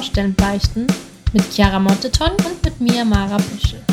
Baustellen beichten mit Chiara Monteton und mit mir, Mara Büschel.